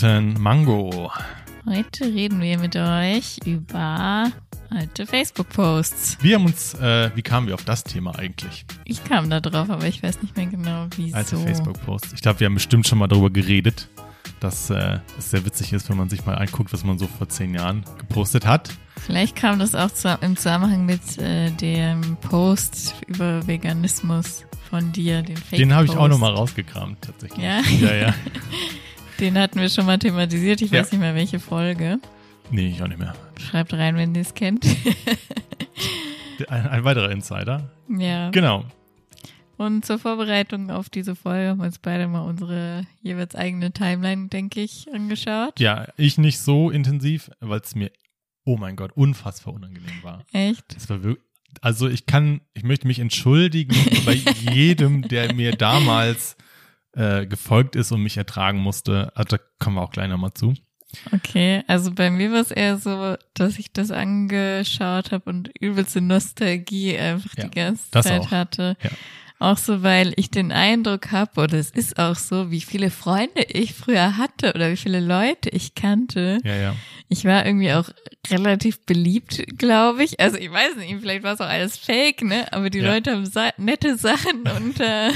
Guten Mango. Heute reden wir mit euch über alte Facebook-Posts. Wir haben uns, äh, wie kamen wir auf das Thema eigentlich? Ich kam da drauf, aber ich weiß nicht mehr genau, wieso. Alte Facebook-Posts. Ich glaube, wir haben bestimmt schon mal darüber geredet, dass äh, es sehr witzig ist, wenn man sich mal anguckt, was man so vor zehn Jahren gepostet hat. Vielleicht kam das auch zu, im Zusammenhang mit äh, dem Post über Veganismus von dir, den Fake Den habe ich auch nochmal rausgekramt, tatsächlich. Ja? Ja, ja. Den hatten wir schon mal thematisiert. Ich Ja. weiß nicht mehr, welche Folge. Nee, ich auch nicht mehr. Schreibt rein, wenn ihr es kennt. Ein, ein weiterer Insider. ja. Genau. Und zur Vorbereitung auf diese Folge haben wir uns beide mal unsere jeweils eigene Timeline, denke ich, angeschaut. Ja, ich nicht so intensiv, weil es mir, oh mein Gott, unfassbar unangenehm war. Echt? Das war wirklich, also ich kann, ich möchte mich entschuldigen bei jedem, der mir damals äh, gefolgt ist und mich ertragen musste. Also, da kommen wir auch gleich nochmal zu. Okay, also bei mir war es eher so, dass ich das angeschaut habe und übelste Nostalgie einfach Ja, die ganze Zeit auch. hatte. Ja. Auch so, weil ich den Eindruck habe, oder es ist auch so, wie viele Freunde ich früher hatte oder wie viele Leute ich kannte. Ja, ja. Ich war irgendwie auch relativ beliebt, glaube ich. Also ich weiß nicht, vielleicht war es auch alles fake, ne? Aber die Ja. Leute haben sa nette Sachen unter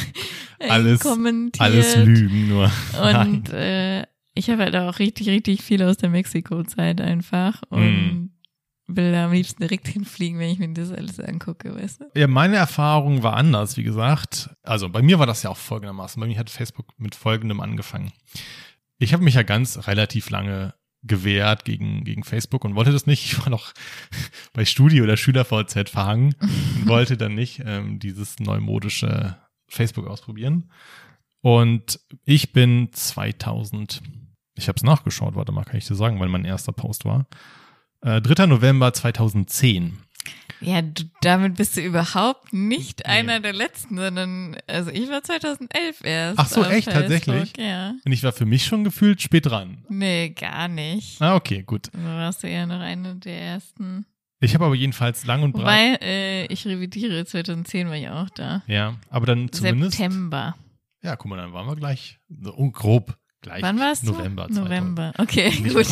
äh, Alles- kommentiert. Alles Lügen nur. Und äh, ich habe halt auch richtig, richtig viel aus der Mexiko-Zeit einfach und Mm. Will da am liebsten direkt hinfliegen, wenn ich mir das alles angucke, weißt du? Ja, meine Erfahrung war anders, wie gesagt. Also bei mir war das ja auch folgendermaßen. Bei mir hat Facebook mit folgendem angefangen. Ich habe mich ja ganz relativ lange gewehrt gegen, gegen Facebook und wollte das nicht. Ich war noch bei Studi- oder SchülerVZ verhangen und wollte dann nicht ähm, dieses neumodische Facebook ausprobieren. Und ich bin 2000, ich habe es nachgeschaut, warte mal, kann ich dir sagen, weil mein erster Post war. Äh, 3. November 2010. Ja, du, damit bist du überhaupt nicht einer der letzten, sondern, also ich war 2011 erst. Ach so, echt? Facebook, Tatsächlich? Ja. Und ich war für mich schon gefühlt spät dran. Nee, gar nicht. Ah, okay, gut. Also warst du eher noch eine der ersten. Ich habe aber jedenfalls lang und breit. Wobei, äh, ich revidiere, 2010 war ich auch da. Ja, aber dann zumindest. September. Ja, guck mal, dann waren wir gleich. So oh, grob gleich. Wann warst du? November. 2000. November. Okay, gut.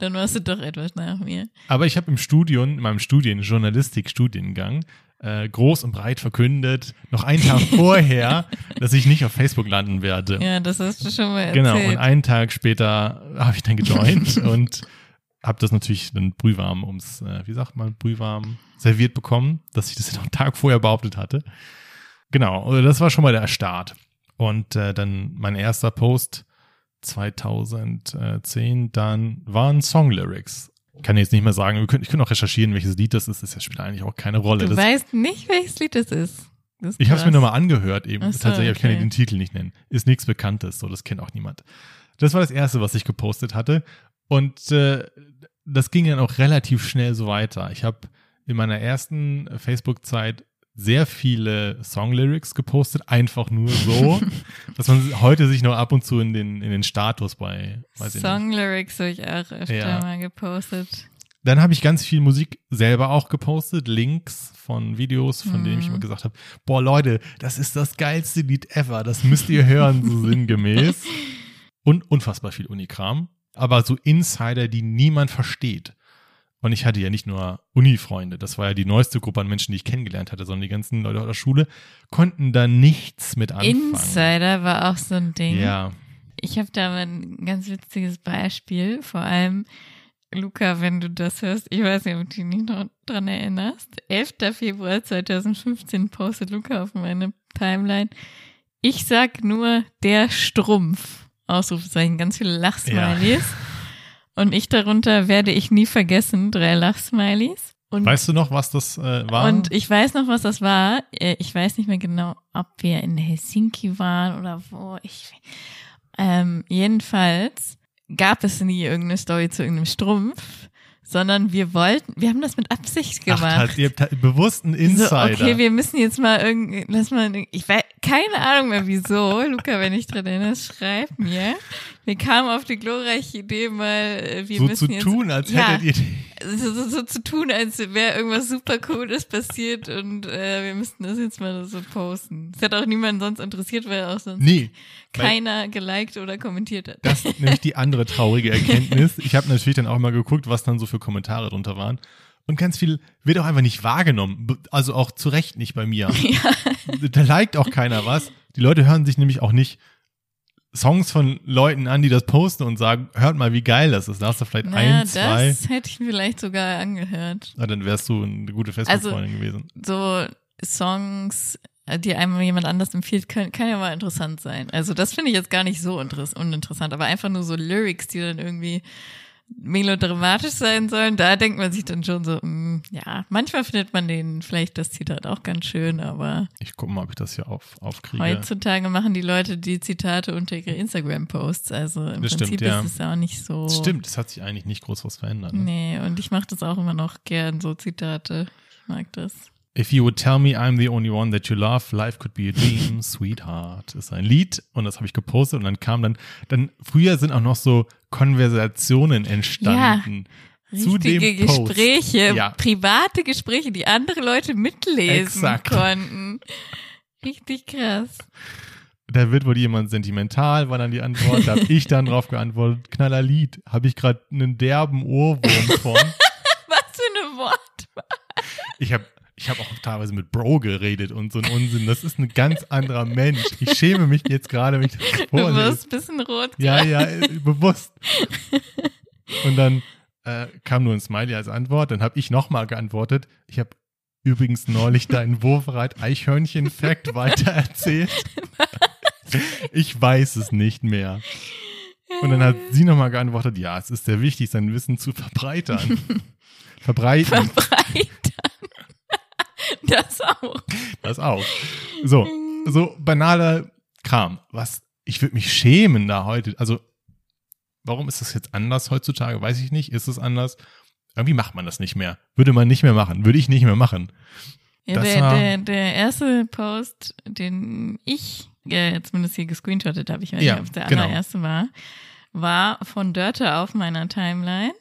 Dann warst du doch etwas nach mir. Aber ich habe im Studium, in meinem Studien, Journalistik-Studiengang, äh, groß und breit verkündet, noch einen Tag vorher, dass ich nicht auf Facebook landen werde. Ja, das hast du schon mal erzählt. Genau, und einen Tag später habe ich dann gejoint und habe das natürlich dann brühwarm ums, äh, wie sagt man, brühwarm serviert bekommen, dass ich das noch einen Tag vorher behauptet hatte. Genau, also das war schon mal der Start. Und äh, dann mein erster Post 2010 dann waren Songlyrics. Ich kann jetzt nicht mehr sagen, können, ich könnte auch recherchieren, welches Lied das ist, das spielt eigentlich auch keine Rolle. Du Das, weißt nicht, welches Lied das ist. Das ist ich habe es mir nochmal angehört eben. So, Tatsächlich, ich kann okay. den Titel nicht nennen. Ist nichts Bekanntes, so das kennt auch niemand. Das war das erste, was ich gepostet hatte. Und äh, das ging dann auch relativ schnell so weiter. Ich habe in meiner ersten Facebook-Zeit sehr viele Songlyrics gepostet, einfach nur so, dass man heute sich noch ab und zu in den, in den Status bei. Songlyrics habe ich auch öfter Ja. mal gepostet. Dann habe ich ganz viel Musik selber auch gepostet, Links von Videos, von denen ich Mhm. immer gesagt habe, boah Leute, das ist das geilste Lied ever, das müsst ihr hören, so sinngemäß. Und unfassbar viel Unikram, aber so Insider, die niemand versteht. Und ich hatte ja nicht nur Uni-Freunde, das war ja die neueste Gruppe an Menschen, die ich kennengelernt hatte, sondern die ganzen Leute aus der Schule konnten da nichts mit anfangen. Insider war auch so ein Ding. Ja, Ich habe da mal ein ganz witziges Beispiel. Vor allem, Luca, wenn du das hörst, ich weiß nicht, ob du dich nicht noch dran erinnerst. 11. Februar 2015 postet Luca auf meine Timeline. Ich sag nur der Strumpf. Ausrufezeichen, ganz viele Lachsmilies. Und ich darunter werde ich nie vergessen, drei Lachsmilies. Und weißt du noch, was das äh, war? und ich weiß noch, was das war. Äh, Ich weiß nicht mehr genau, ob wir in Helsinki waren oder wo. Ich, ähm, jedenfalls gab es nie irgendeine Story zu irgendeinem Strumpf, sondern wir wollten, wir haben das mit Absicht Ach, gemacht. halt, ihr habt halt bewusst einen Insider. So, okay, wir müssen jetzt mal irgendwie, lass mal, ich weiß, keine Ahnung mehr wieso. Luca, wenn ich dran erinnere, schreib mir. Wir kamen auf die glorreiche Idee mal, äh, wir so müssen zu jetzt, tun, als ja, hättet ihr so, so, so zu tun, als wäre irgendwas super Cooles passiert und äh, wir müssten das jetzt mal so posten. Es hat auch niemand sonst interessiert, weil auch sonst Nee, keiner geliked oder kommentiert hat. das ist nämlich die andere traurige Erkenntnis. Ich habe natürlich dann auch mal geguckt, was dann so für Kommentare drunter waren. Und ganz viel wird auch einfach nicht wahrgenommen. Also auch zu Recht nicht bei mir. Da liked auch keiner was. Die Leute hören sich nämlich auch nicht Songs von Leuten an, die das posten und sagen, hört mal, wie geil das ist. Da hast du vielleicht naja, ein, zwei. das hätte ich vielleicht sogar angehört. Na, dann wärst du eine gute Facebook-Freundin gewesen. So Songs, die einem jemand anders empfiehlt, kann, kann ja mal interessant sein. Also das finde ich jetzt gar nicht so interess uninteressant, aber einfach nur so Lyrics, die dann irgendwie melodramatisch sein sollen, da denkt man sich dann schon so, mm, ja, manchmal findet man den vielleicht das Zitat auch ganz schön, aber Ich gucke mal, ob ich das hier auf, aufkriege. heutzutage machen die Leute die Zitate unter ihre Instagram-Posts, also im Das Prinzip stimmt, ja. ist es auch nicht so. Das stimmt, es hat sich eigentlich nicht groß was verändert. Ne? Nee, und ich mache das auch immer noch gern, so Zitate. Ich mag das. If you would tell me I'm the only one that you love, life could be a dream, sweetheart. Ist ein Lied und das habe ich gepostet und dann kam dann, dann früher sind auch noch so Konversationen entstanden. Zu Richtige dem Post. Gespräche, Ja. private Gespräche, die andere Leute mitlesen Exakt. konnten. Richtig krass. Da wird wohl jemand sentimental, war dann die Antwort. Da habe ich dann drauf geantwortet, knaller Lied. Habe ich gerade einen derben Ohrwurm von. Was für eine Wort. Ich habe ich hab auch teilweise mit Bro geredet und so ein Unsinn. Das ist ein ganz anderer Mensch. Ich schäme mich jetzt gerade, wenn ich das Du vorlese. wirst ein bisschen rot. Ja, ja, äh, bewusst. Und dann äh, kam nur ein Smiley als Antwort. Dann habe ich nochmal geantwortet. Ich habe übrigens neulich deinen Wurfreit-Eichhörnchen-Fact weitererzählt. Ich weiß es nicht mehr. Und dann hat sie nochmal geantwortet, ja, es ist sehr wichtig, sein Wissen zu verbreitern. Verbreiten, Verbreitern. Das auch. das auch. So, so banaler Kram. Was, ich würde mich schämen da heute. Also, warum ist das jetzt anders heutzutage? Weiß ich nicht. Ist es anders? Irgendwie macht man das nicht mehr. Würde man nicht mehr machen. Würde ich nicht mehr machen. Ja, Das der, war- der, der erste Post, den ich äh, zumindest hier gescreenshottet habe, ich weiß Ja, nicht, ob es der genau. allererste war, war von Dörte auf meiner Timeline.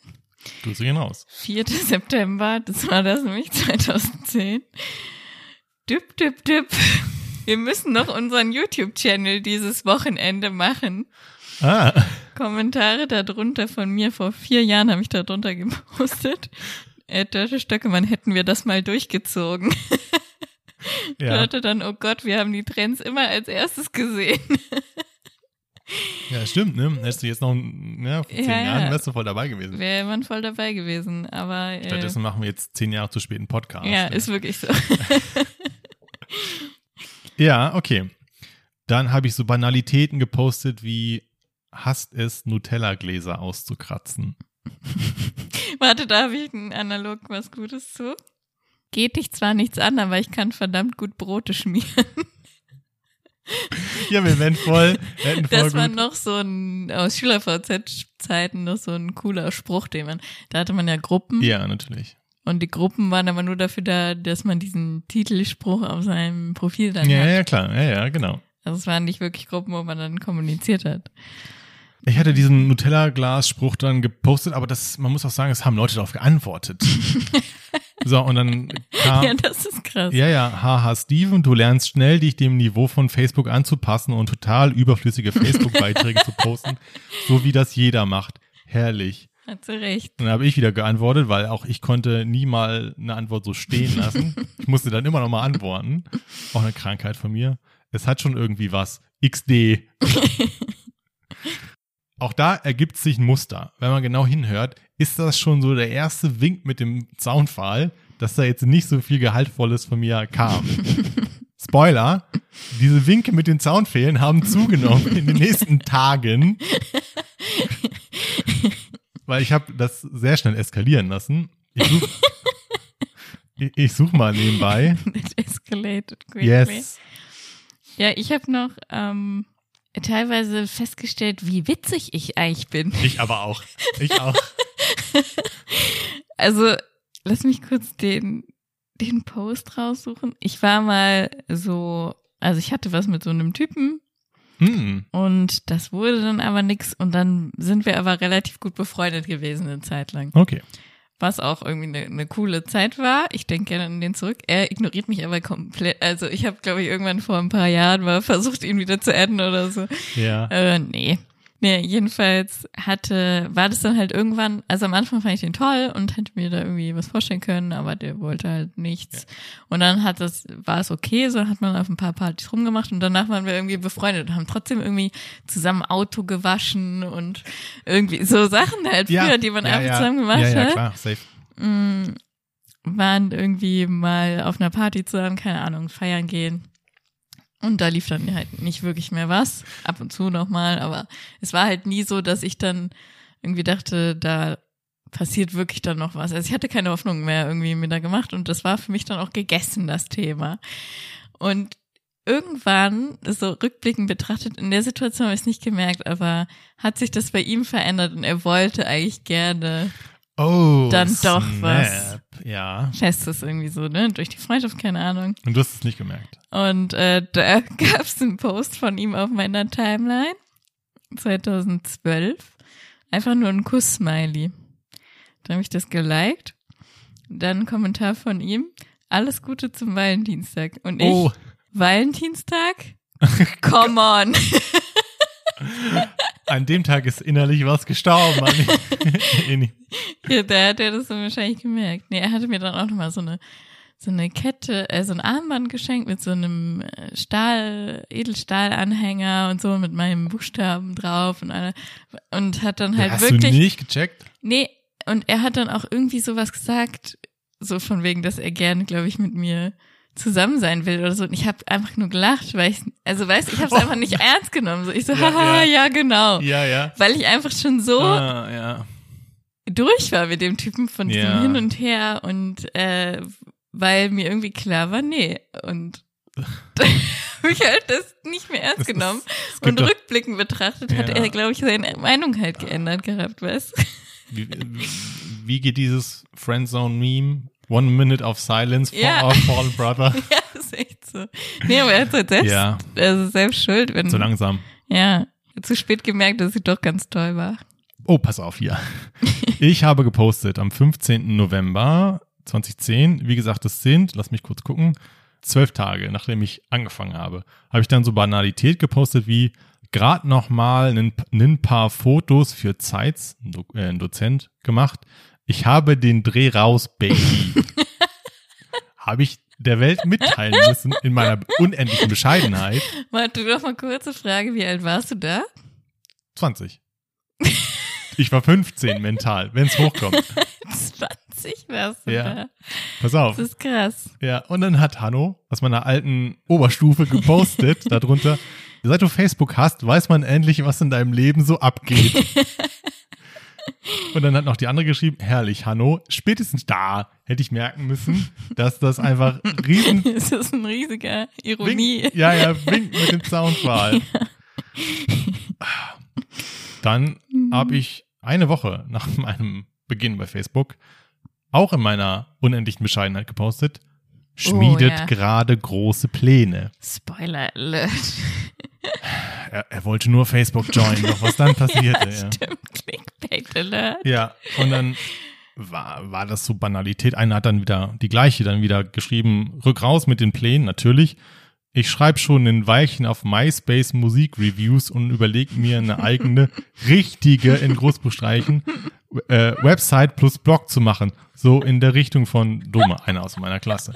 Grüße gehen raus. 4. September, das war das nämlich 2010. Düpp, düpp, düpp. Wir müssen noch unseren YouTube-Channel dieses Wochenende machen. Ah, Kommentare darunter von mir vor vier Jahren habe ich darunter gepostet. Äh, Dörte Stöckemann, hätten wir das mal durchgezogen. ja. Dörte dann, oh Gott, wir haben die Trends immer als erstes gesehen. Ja, stimmt, ne? Hättest du jetzt noch, ja, vor zehn Ja, Jahren ja. wärst du voll dabei gewesen. Wäre man voll dabei gewesen, aber äh, Stattdessen machen wir jetzt zehn Jahre zu spät einen Podcast. ja, ne? ist wirklich so. Ja, okay. Dann habe ich so Banalitäten gepostet wie hasst es, Nutella-Gläser auszukratzen. Warte, da habe ich analog was Gutes zu. Geht dich zwar nichts an, aber ich kann verdammt gut Brote schmieren. Ja, wir werden voll, hätten voll Das war gut. noch so ein, aus SchülerVZ-Zeiten noch so ein cooler Spruch, den man, da hatte man ja Gruppen Ja, natürlich. und die Gruppen waren aber nur dafür da, dass man diesen Titelspruch auf seinem Profil dann Ja, hat. ja, klar. Ja, ja, genau. Also es waren nicht wirklich Gruppen, wo man dann kommuniziert hat. Ich hatte diesen Nutella-Glas-Spruch dann gepostet, aber das, man muss auch sagen, es haben Leute darauf geantwortet. so, und dann kam, Ja, das ist krass. ja, ja, haha, Steven, du lernst schnell, dich dem Niveau von Facebook anzupassen und total überflüssige Facebook-Beiträge zu posten, so wie das jeder macht. Herrlich. Hat sie recht. Dann habe ich wieder geantwortet, weil auch ich konnte nie mal eine Antwort so stehen lassen. Ich musste dann immer noch mal antworten. Auch eine Krankheit von mir. Es hat schon irgendwie was. XD. Auch da ergibt sich ein Muster. Wenn man genau hinhört, ist das schon so der erste Wink mit dem Soundfall, dass da jetzt nicht so viel Gehaltvolles von mir kam. Spoiler, diese Winke mit den Soundfehlen haben zugenommen in den nächsten Tagen. Weil ich habe das sehr schnell eskalieren lassen. Ich such, ich, ich such mal nebenbei. It escalated quickly. Yes. Ja, ich habe noch ähm, teilweise festgestellt, wie witzig ich eigentlich bin. Ich aber auch. Ich auch. Also, lass mich kurz den, den Post raussuchen. Ich war mal so, also ich hatte was mit so einem Typen Hm. und das wurde dann aber nix und dann sind wir aber relativ gut befreundet gewesen eine Zeit lang. Okay. Was auch irgendwie eine, eine coole Zeit war. Ich denke gerne an den zurück. Er ignoriert mich aber komplett. Also ich habe, glaube ich, irgendwann vor ein paar Jahren mal versucht, ihn wieder zu adden oder so. Ja. Äh, nee. Nee, jedenfalls hatte, war das dann halt irgendwann, also am Anfang fand ich den toll und hätte mir da irgendwie was vorstellen können, aber der wollte halt nichts. Und dann hat das, war es okay, so hat man auf ein paar Partys rumgemacht und danach waren wir irgendwie befreundet und haben trotzdem irgendwie zusammen Auto gewaschen und irgendwie so Sachen halt früher, die man ja, einfach ja. zusammen gemacht ja, ja, hat klar, safe. mh, waren irgendwie mal auf einer Party zusammen, keine Ahnung, feiern gehen. Und da lief dann halt nicht wirklich mehr was. Ab und zu nochmal, aber es war halt nie so, dass ich dann irgendwie dachte, da passiert wirklich dann noch was. Also ich hatte keine Hoffnung mehr irgendwie mir da gemacht und das war für mich dann auch gegessen, das Thema. Und irgendwann, so rückblickend betrachtet, in der Situation habe ich es nicht gemerkt, aber hat sich das bei ihm verändert und er wollte eigentlich gerne Oh, Dann doch snap. was. Ja. Festes irgendwie so, ne? Durch die Freundschaft, keine Ahnung. Und du hast es nicht gemerkt. Und äh, da gab es einen Post von ihm auf meiner Timeline 2012. Einfach nur ein Kuss-Smiley. Dann habe ich das geliked. Dann ein Kommentar von ihm. Alles Gute zum Valentinstag. Und ich, Oh, Valentinstag? Come on. an dem Tag ist innerlich was gestorben. Ja, da hat er das dann wahrscheinlich gemerkt. Nee, er hatte mir dann auch nochmal so eine, so eine Kette, äh, so ein Armband geschenkt mit so einem äh, Stahl, Edelstahlanhänger und so mit meinem Buchstaben drauf und eine, und hat dann halt hast wirklich, du nicht gecheckt? nee, und er hat dann auch irgendwie sowas gesagt, so von wegen, dass er gerne, glaube ich, mit mir zusammen sein will oder so. Und ich habe einfach nur gelacht, weil ich, also weißt, ich habe es Oh. einfach nicht ernst genommen. So, ich so, Ja, haha, ja. ja, genau. Ja, ja. Weil ich einfach schon so Ah, ja. durch war mit dem Typen von diesem Ja. Hin und Her und äh, weil mir irgendwie klar war, nee. Und habe ich halt das nicht mehr ernst genommen. es gibt Und doch- rückblickend betrachtet hat er, glaube ich, seine Meinung halt geändert gehabt, weißt du? Wie, wie geht dieses Friendzone-Meme? One minute of silence for Ja. our fallen brother. ja, ist echt so. Nee, aber er hat halt selbst, Ja, also selbst schuld, wenn, so langsam. ja, zu spät gemerkt, dass sie doch ganz toll war. Oh, pass auf hier. Ich habe gepostet am 15. November 2010. Wie gesagt, das sind, lass mich kurz gucken, zwölf Tage, nachdem ich angefangen habe, habe ich dann so Banalität gepostet wie gerade noch mal ein, paar Fotos für Zeits, ein, äh, ein Dozent, gemacht. Ich habe den Dreh raus, Baby. habe ich der Welt mitteilen müssen in meiner unendlichen Bescheidenheit. Warte, doch mal kurze Frage, wie alt warst du da? 20. Ich war 15 mental, wenn es hochkommt. 20 warst du Ja. da. Pass auf. Das ist krass. Ja, und dann hat Hanno aus meiner alten Oberstufe gepostet darunter, seit du Facebook hast, weiß man endlich, was in deinem Leben so abgeht. Und dann hat noch die andere geschrieben, herrlich, Hanno, spätestens da hätte ich merken müssen, dass das einfach riesen Das ist ein riesiger Ironie. Wink, ja, ja, wink mit dem Soundfall. Dann habe ich eine Woche nach meinem Beginn bei Facebook auch in meiner unendlichen Bescheidenheit gepostet, schmiedet Oh, ja. gerade große Pläne. Spoiler Alert. Er, er wollte nur Facebook joinen, doch was dann passierte. ja. Stimmt, Clickbait Alert. Ja, und dann war, war das so Banalität. Einer hat dann wieder die gleiche, dann wieder geschrieben, rück raus mit den Plänen, natürlich. Ich schreibe schon ein Weilchen auf MySpace Musikreviews und überlege mir eine eigene, richtige, in Großbuchstreichen, äh, Website plus Blog zu machen. So in der Richtung von Doma, einer aus meiner Klasse.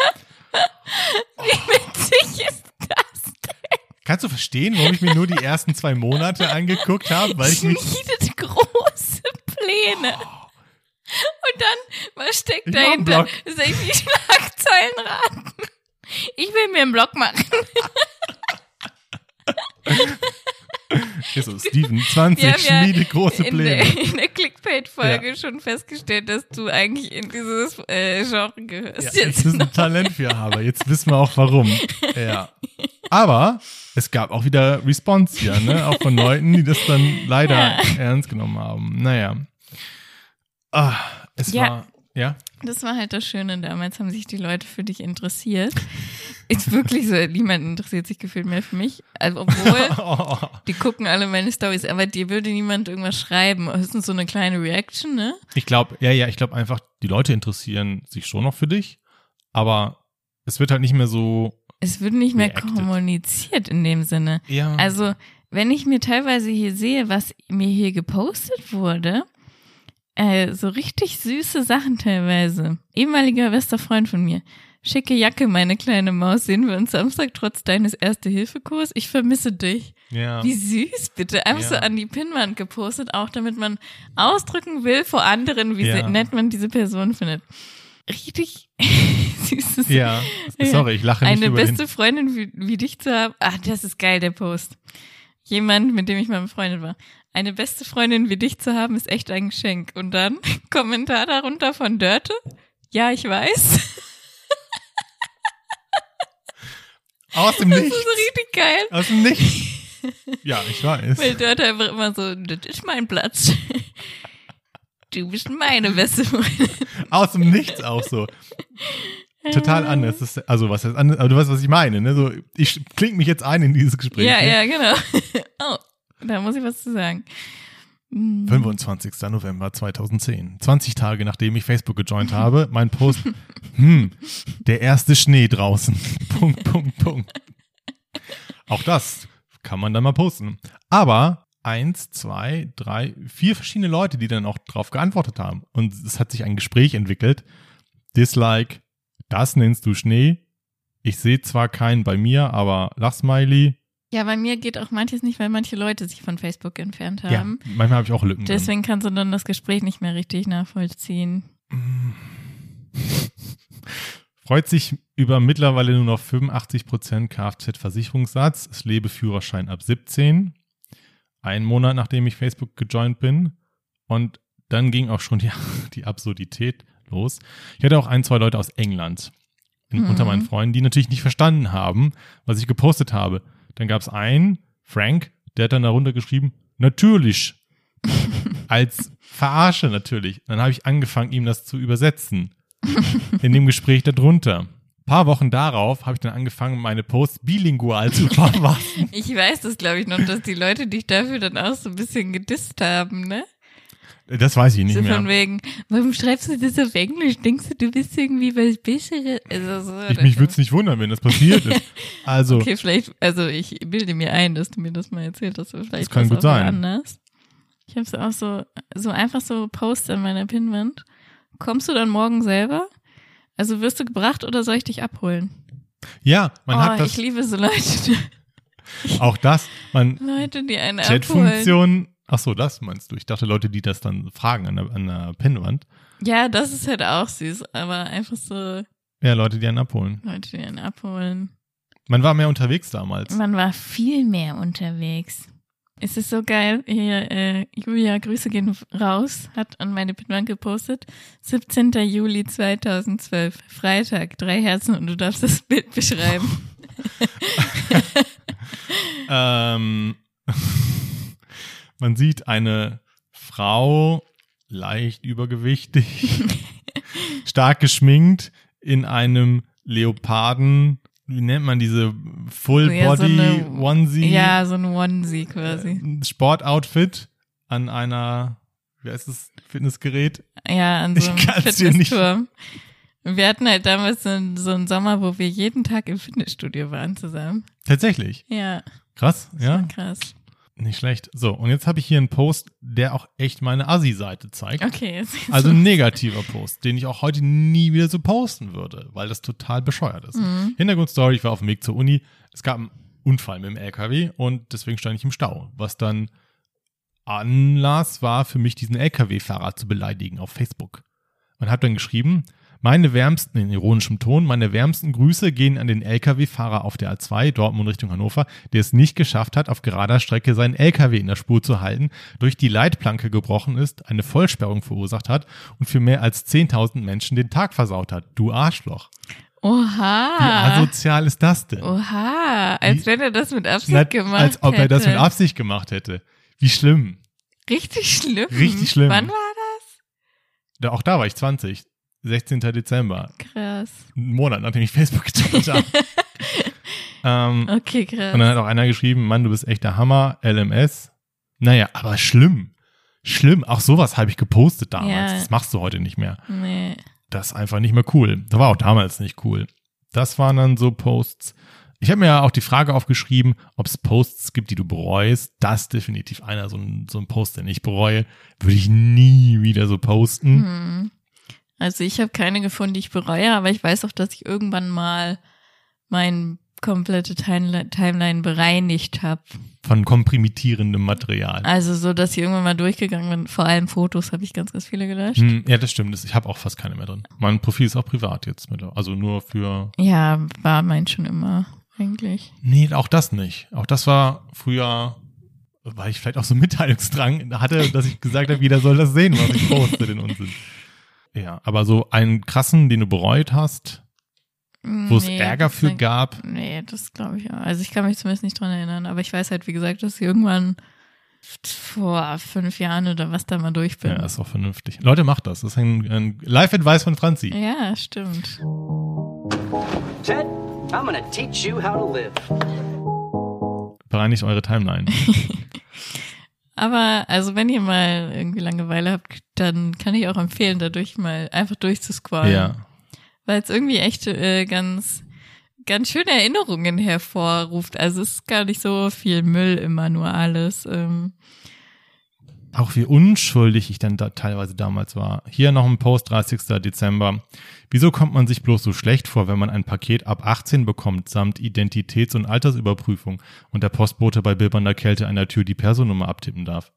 Wie witzig ist das denn? Kannst du verstehen, warum ich mir nur die ersten zwei Monate angeguckt habe? Weil ich mich Schmiedet große Pläne. Und dann, was steckt Ich dahinter? Soll ich die Schlagzeilen raten? Ich will mir einen Blog machen. ist so, Steven, 20, Wir haben ja schmiede große in Pläne. der, in der Clickbait-Folge schon festgestellt, dass du eigentlich in dieses äh, Genre gehörst. Ja, Jetzt ich ein Talent für habe. Jetzt wissen wir auch warum. Ja. Aber es gab auch wieder Response hier, ne? Auch von Leuten, die das dann leider Ja. ernst genommen haben. Naja. Ah, es Ja. war Ja. Das war halt das Schöne damals, haben sich die Leute für dich interessiert. Ist wirklich so, niemand interessiert sich gefühlt mehr für mich. Also, obwohl, Oh. die gucken alle meine Stories, aber dir würde niemand irgendwas schreiben. Höchstens so eine kleine Reaction, ne? Ich glaube, ja, ja, ich glaube einfach, die Leute interessieren sich schon noch für dich, aber es wird halt nicht mehr so. Es wird nicht mehr Reacted. kommuniziert in dem Sinne. Ja. Also, wenn ich mir teilweise hier sehe, was mir hier gepostet wurde, äh, so richtig süße Sachen teilweise. Ehemaliger bester Freund von mir. Schicke Jacke, meine kleine Maus. Sehen wir uns Samstag trotz deines Erste-Hilfe-Kurs? Ich vermisse dich. ja. Wie süß, bitte. Einfach Ja. so an die Pinnwand gepostet, auch damit man ausdrücken will vor anderen, wie Ja. nett man diese Person findet. Richtig süßes. ja. Sorry, ich lache nicht Eine beste den. Freundin wie, wie dich zu haben. Ach, das ist geil, der Post. Jemand, mit dem ich mal befreundet war. Eine beste Freundin wie dich zu haben, ist echt ein Geschenk. Und dann Kommentar darunter von Dörte. Ja, ich weiß. Aus dem Das ist Nichts. richtig geil. Aus dem Nichts. Ja, ich weiß. Weil Dörte einfach immer so, das ist mein Platz. Du bist meine beste Freundin. Aus dem Nichts auch so. Total anders. Das ist, also, was heißt anders? Aber du weißt, was ich meine, ne? So, ich klinge mich jetzt ein in dieses Gespräch. Ja, ne? ja, genau. Oh, da muss ich was zu sagen. Hm. 25. November 2010. 20 Tage nachdem ich Facebook gejoint habe, mein Post, hm, der erste Schnee draußen. Punkt, Punkt, Punkt. Auch das kann man dann mal posten. Aber eins, zwei, drei, vier verschiedene Leute, die dann auch drauf geantwortet haben. Und es hat sich ein Gespräch entwickelt. Dislike, das nennst du Schnee. Ich sehe zwar keinen bei mir, aber Lachsmiley. Ja, bei mir geht auch manches nicht, weil manche Leute sich von Facebook entfernt Ja, haben. manchmal habe ich auch Lücken. drin. Deswegen kannst du dann das Gespräch nicht mehr richtig nachvollziehen. Freut sich über mittlerweile nur noch 85% Kfz-Versicherungssatz. Es lebe Führerschein ab 17. Ein Monat nachdem ich Facebook gejoint bin. Und dann ging auch schon die, die Absurdität los. Ich hatte auch ein, zwei Leute aus England in, Mhm. unter meinen Freunden, die natürlich nicht verstanden haben, was ich gepostet habe. Dann gab es einen, Frank, der hat dann darunter geschrieben, natürlich. Als Verarsche natürlich. Dann habe ich angefangen, ihm das zu übersetzen in dem Gespräch darunter. Ein paar Wochen darauf habe ich dann angefangen, meine Posts bilingual zu verfassen. Ich weiß das, glaube ich, noch, dass die Leute dich dafür dann auch so ein bisschen gedisst haben, ne? Das weiß ich nicht so von mehr. wegen, warum schreibst du das auf Englisch? Denkst du, du bist irgendwie was Besseres? Also so, Ich, mich würde es nicht wundern, wenn das passiert ist. Also, Okay, vielleicht, also ich bilde mir ein, dass du mir das mal erzählt hast, vielleicht Das kann gut auch sein. anders. Ich habe es auch so, so einfach so Post an meiner Pinnwand. Kommst du dann morgen selber? Also wirst du gebracht oder soll ich dich abholen? ja, man oh, hat das, ich liebe so Leute, auch das, man, Leute, die abholen. Chatfunktion, ach so, das meinst du. Ich dachte, Leute, die das dann fragen an der, an der Pinnwand. Ja, das ist halt auch süß, aber einfach so Ja, Leute, die einen abholen. Leute, die einen abholen. Man war mehr unterwegs damals. Man war viel mehr unterwegs. Es ist so geil. Hier, äh, Julia, Grüße gehen raus, hat an meine Pinnwand gepostet. 17. Juli 2012, Freitag, drei Herzen und du darfst das Bild beschreiben. Ähm, man sieht eine Frau, leicht übergewichtig, stark geschminkt, in einem Leoparden, wie nennt man diese Full Ja, so Body eine- Onesie ja, so ein Onesie quasi. äh, Sportoutfit an einer, wie heißt das Fitnessgerät? Ja, an so einem Fitnessturm. Wir hatten halt damals so, einen- so einen Sommer, wo wir jeden Tag im Fitnessstudio waren zusammen. Tatsächlich. Ja, Krass, ja, krass. Nicht schlecht. So, und jetzt habe ich hier einen Post, der auch echt meine Assi-Seite zeigt. Okay, Also ein negativer Post, den ich auch heute nie wieder so posten würde, weil das total bescheuert ist. Mhm. Hintergrundstory, ich war auf dem Weg zur Uni, es gab einen Unfall mit dem LKW und deswegen stand ich im Stau, was dann Anlass war für mich, diesen LKW-Fahrer zu beleidigen auf Facebook. Und habe dann geschrieben, meine wärmsten, in ironischem Ton, meine wärmsten Grüße gehen an den LKW-Fahrer auf der A2, Dortmund Richtung Hannover, der es nicht geschafft hat, auf gerader Strecke seinen LKW in der Spur zu halten, durch die Leitplanke gebrochen ist, eine Vollsperrung verursacht hat und für mehr als 10.000 Menschen den Tag versaut hat. Du Arschloch. Wie Oha. asozial ist das denn? Oha. Als Wie- wenn er das mit Absicht Na, gemacht als ob er das mit hätte. Absicht gemacht hätte. Wie schlimm. Richtig schlimm. Richtig schlimm. Wann war das? Da, auch da war ich 20. 16. Dezember. Krass. Einen Monat, nachdem ich Facebook geteilt habe. ähm, Okay, krass. und dann hat auch einer geschrieben, Mann, du bist echt der Hammer, LMS. Naja, aber schlimm. Schlimm. Auch sowas habe ich gepostet damals. Ja. Das machst du heute nicht mehr. nee. Das ist einfach nicht mehr cool. Das war auch damals nicht cool. Das waren dann so Posts. Ich habe mir ja auch die Frage aufgeschrieben, ob es Posts gibt, die du bereust. Das ist definitiv einer, so ein, so ein Post, den ich bereue. Würde ich nie wieder so posten. Hm. Also ich habe keine gefunden, die ich bereue, aber ich weiß auch, dass ich irgendwann mal mein komplette Timeline, bereinigt habe. Von komprimitierendem Material. Also so, dass ich irgendwann mal durchgegangen bin. Vor allem Fotos habe ich ganz, ganz viele gelöscht. Hm, ja, das stimmt. Ich habe auch fast keine mehr drin. Mein Profil ist auch privat jetzt. Mit, also nur für. Ja, war mein schon immer eigentlich. Nee, auch das nicht. Auch das war früher, weil ich vielleicht auch so Mitteilungsdrang hatte, dass ich gesagt habe, jeder soll das sehen, was ich poste, den Unsinn. Ja, aber so einen krassen, den du bereut hast, wo es Nee, Ärger für das- gab. Nee, das glaube ich ja. Also ich kann mich zumindest nicht dran erinnern, aber ich weiß halt, wie gesagt, dass ich irgendwann vor fünf Jahren oder was da mal durch bin. Ja, ist auch vernünftig. Leute, macht das. Das ist ein, ein Live-Advice von Franzi. Ja, stimmt. Ted, I'm gonna teach you how to live. Bereinigt eure Timeline. Aber also wenn ihr mal irgendwie Langeweile habt, dann kann ich auch empfehlen, dadurch mal einfach durchzuscrollen. ja. Weil es irgendwie echt äh, ganz, ganz schöne Erinnerungen hervorruft. Also es ist gar nicht so viel Müll immer nur alles. Ähm, Auch wie unschuldig ich dann da teilweise damals war. Hier noch ein Post, 30. Dezember. Wieso kommt man sich bloß so schlecht vor, wenn man ein Paket ab 18 bekommt, samt Identitäts- und Altersüberprüfung und der Postbote bei bibbernder Kälte an der Tür die Personennummer abtippen darf?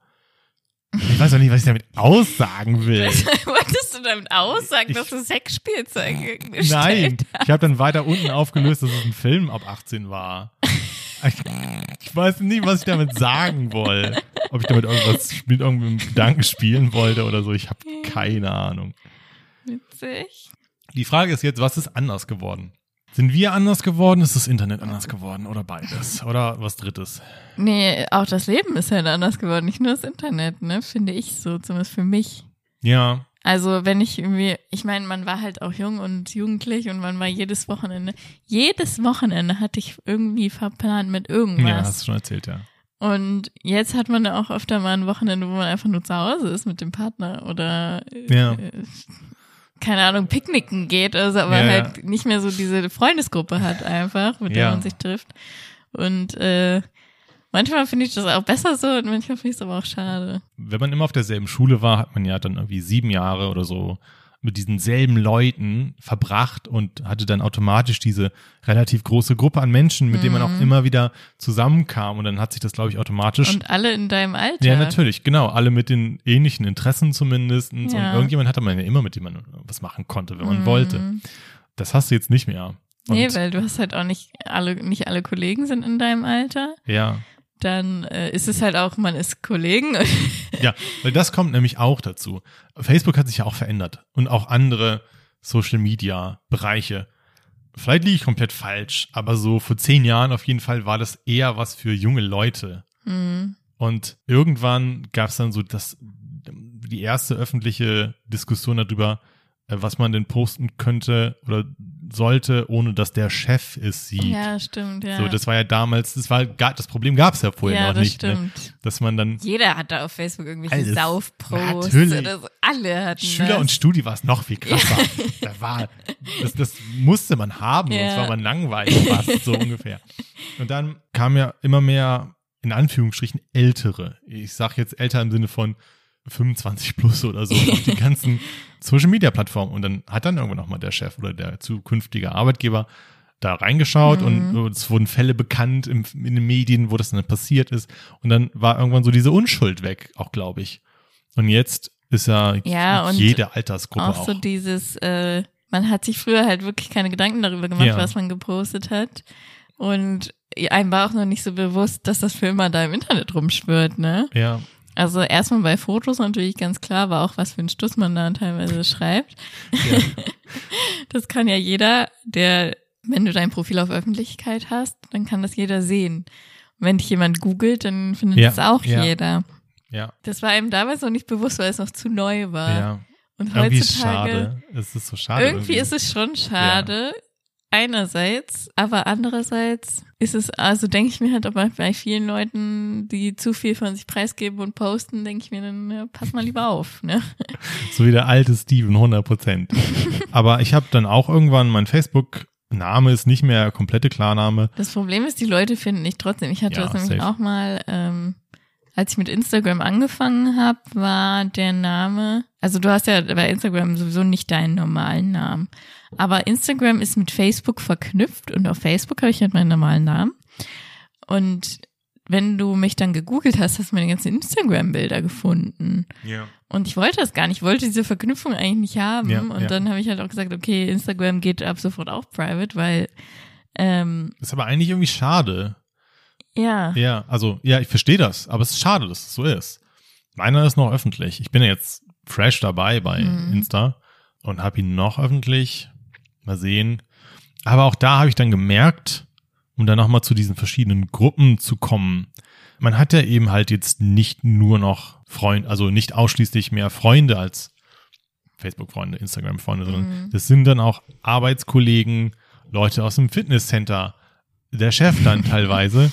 Ich weiß auch nicht, was ich damit aussagen will. Wolltest du damit aussagen, Ich- dass du Sexspielzeuge bestellt Nein, ich habe dann weiter unten aufgelöst, dass es ein Film ab 18 war. Ich, ich weiß nicht, was ich damit sagen wollte. Ob ich damit irgendwas mit irgendeinem Gedanken spielen wollte oder so. Ich habe keine Ahnung. Witzig. Die Frage ist jetzt, was ist anders geworden? Sind wir anders geworden? Ist das Internet anders geworden? Oder beides? Oder was Drittes? Nee, auch das Leben ist halt anders geworden, nicht nur das Internet, ne? Finde ich so, zumindest für mich. Ja, Also wenn ich irgendwie, ich meine, man war halt auch jung und jugendlich und man war jedes Wochenende, jedes Wochenende hatte ich irgendwie verplant mit ja, irgendwas. hast du schon erzählt, ja. und jetzt hat man ja auch öfter mal ein Wochenende, wo man einfach nur zu Hause ist mit dem Partner oder Ja. äh, keine Ahnung, picknicken geht, also aber Ja, halt ja. nicht mehr so diese Freundesgruppe hat einfach, mit der man sich trifft. Und äh, manchmal finde ich das auch besser so und manchmal finde ich es aber auch schade. Wenn man immer auf derselben Schule war, hat man ja dann irgendwie sieben Jahre oder so mit diesen selben Leuten verbracht und hatte dann automatisch diese relativ große Gruppe an Menschen, mit denen man auch immer wieder zusammenkam und dann hat sich das, glaube ich, automatisch Mhm. Und alle in deinem Alter. Ja, natürlich, genau. Alle mit den ähnlichen Interessen zumindest. Und Ja. irgendjemand hatte man ja immer, mit dem man was machen konnte, wenn man Mhm. wollte. Das hast du jetzt nicht mehr. Und, Nee, weil du hast halt auch nicht alle, nicht alle Kollegen sind in deinem Alter. ja, Dann äh, ist es halt auch, man ist Kollegen. ja, weil das kommt nämlich auch dazu. Facebook hat sich ja auch verändert und auch andere Social Media Bereiche. Vielleicht liege ich komplett falsch, aber so vor zehn Jahren auf jeden Fall war das eher was für junge Leute. Mhm. Und irgendwann gab es dann so das, die erste öffentliche Diskussion darüber, was man denn posten könnte oder sollte, ohne dass der Chef es sieht. Ja, stimmt, ja. So, das war ja damals, das war das Problem gab es ja vorher ja, noch das nicht, ne? stimmt. dass man dann Jeder hatte auf Facebook irgendwelche Alles. Saufposts Natürlich. oder so. Alle hatten Schüler das. und Studi war es noch viel krasser. Da war, das, das musste man haben, sonst Ja. war man langweilig fast, so ungefähr. Und dann kam ja immer mehr, in Anführungsstrichen, ältere. Ich sag jetzt älter im Sinne von 25 plus oder so, auf die ganzen Social Media Plattformen. Und dann hat dann irgendwann nochmal der Chef oder der zukünftige Arbeitgeber da reingeschaut Mhm. und es wurden Fälle bekannt im, in den Medien, wo das dann passiert ist. Und dann war irgendwann so diese Unschuld weg, auch glaube ich. Und jetzt ist ja, Ja, und jede Altersgruppe auch auch. so dieses, äh, man hat sich früher halt wirklich keine Gedanken darüber gemacht, Ja. was man gepostet hat. Und einem war auch noch nicht so bewusst, dass das für immer da im Internet rumschwirrt, ne? ja, Also erstmal bei Fotos natürlich ganz klar, war auch was für ein Stuss man da teilweise schreibt. ja, Das kann ja jeder, der, wenn du dein Profil auf Öffentlichkeit hast, dann kann das jeder sehen. Und wenn dich jemand googelt, dann findet Ja, es auch ja. jeder. ja, Das war einem damals noch nicht bewusst, weil es noch zu neu war. ja. Und Irgendwie heutzutage. schade. Es ist so schade. Irgendwie ist es schon schade. Einerseits, aber andererseits ist es, also denke ich mir halt aber bei vielen Leuten, die zu viel von sich preisgeben und posten, denke ich mir dann, ja, pass mal lieber auf, ne? So wie der alte Steven, 100 Prozent. Aber ich habe dann auch irgendwann, mein Facebook-Name ist nicht mehr komplette Klarname. Das Problem ist, die Leute finden dich trotzdem. Ich hatte Ja, das nämlich safe. auch mal, ähm, als ich mit Instagram angefangen habe, war der Name, also du hast ja bei Instagram sowieso nicht deinen normalen Namen. Aber Instagram ist mit Facebook verknüpft und auf Facebook habe ich halt meinen normalen Namen. Und wenn du mich dann gegoogelt hast, hast du meine ganzen Instagram-Bilder gefunden. Ja. Und ich wollte das gar nicht, ich wollte diese Verknüpfung eigentlich nicht haben. Ja, und ja. dann habe ich halt auch gesagt, okay, Instagram geht ab sofort auch private, weil ähm, Ist aber eigentlich irgendwie schade. Ja. Ja, also, ja, ich verstehe das, aber es ist schade, dass es so ist. Meiner ist noch öffentlich. Ich bin ja jetzt fresh dabei bei Mhm. Insta und habe ihn noch öffentlich. Mal sehen. Aber auch da habe ich dann gemerkt, um dann nochmal zu diesen verschiedenen Gruppen zu kommen, man hat ja eben halt jetzt nicht nur noch Freunde, also nicht ausschließlich mehr Freunde als Facebook-Freunde, Instagram-Freunde, sondern Mhm. das sind dann auch Arbeitskollegen, Leute aus dem Fitnesscenter, der Chef dann teilweise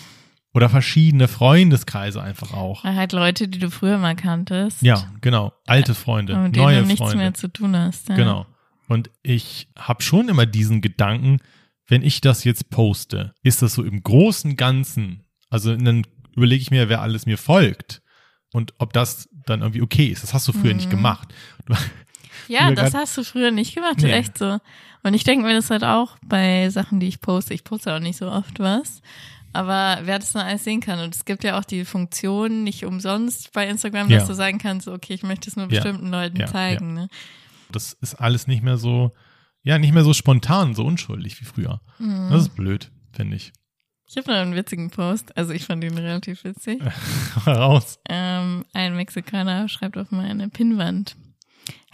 oder verschiedene Freundeskreise einfach auch. Weil halt Leute, die du früher mal kanntest. Ja, genau. Alte Freunde, Und mit denen neue du nichts Freunde. mehr zu tun hast. Ja. Genau. Und ich habe schon immer diesen Gedanken, wenn ich das jetzt poste, ist das so im großen Ganzen, also dann überlege ich mir, wer alles mir folgt und ob das dann irgendwie okay ist. Das hast du früher nicht Mhm. gemacht. Du, Ja, das hast du früher nicht gemacht, Nee. echt so. Und ich denke mir das halt auch bei Sachen, die ich poste. Ich poste auch nicht so oft was. Aber wer das dann alles sehen kann. Und es gibt ja auch die Funktion nicht umsonst bei Instagram, Ja. dass du sagen kannst, okay, ich möchte es nur Ja. bestimmten Leuten Ja, zeigen. Ne? das ist alles nicht mehr so, ja, nicht mehr so spontan, so unschuldig wie früher. Mhm. Das ist blöd, finde ich. Ich habe noch einen witzigen Post. Also ich fand ihn relativ witzig. Raus. Ähm, ein Mexikaner schreibt auf meine Pinnwand.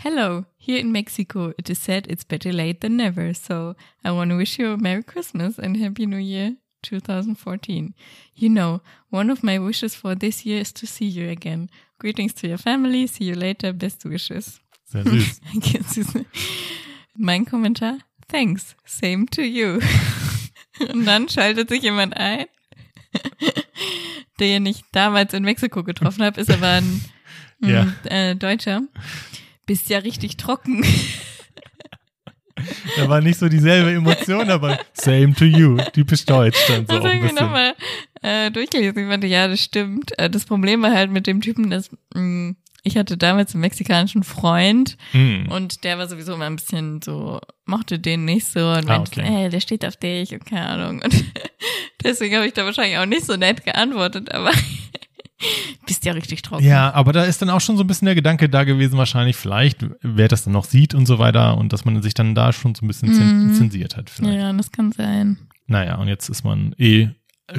Hello, here in Mexico, it is said it's better late than never, so I want to wish you a Merry Christmas and Happy New Year 2014. You know, one of my wishes for this year is to see you again. Greetings to your family, see you later, best wishes. Sehr süß. Mein Kommentar, thanks, same to you. Und dann schaltet sich jemand ein, den ich damals in Mexiko getroffen habe, ist aber ein mm, Ja. äh, Deutscher. Bist ja richtig trocken. Da war nicht so dieselbe Emotion, aber same to you. Typisch deutsch dann so Das habe ein ich nochmal äh, durchgelesen. Ich meinte, ja, das stimmt. Äh, das Problem war halt mit dem Typen, dass mh, ich hatte damals einen mexikanischen Freund Mm. und der war sowieso immer ein bisschen so, mochte den nicht so und Ah, meinte, okay. ey, der steht auf dich und keine Ahnung. Und deswegen habe ich da wahrscheinlich auch nicht so nett geantwortet, aber bist ja richtig trocken. Ja, aber da ist dann auch schon so ein bisschen der Gedanke da gewesen, wahrscheinlich vielleicht, wer das dann noch sieht und so weiter und dass man sich dann da schon so ein bisschen Mhm. zensiert hat vielleicht. ja, das kann sein. Naja, und jetzt ist man eh,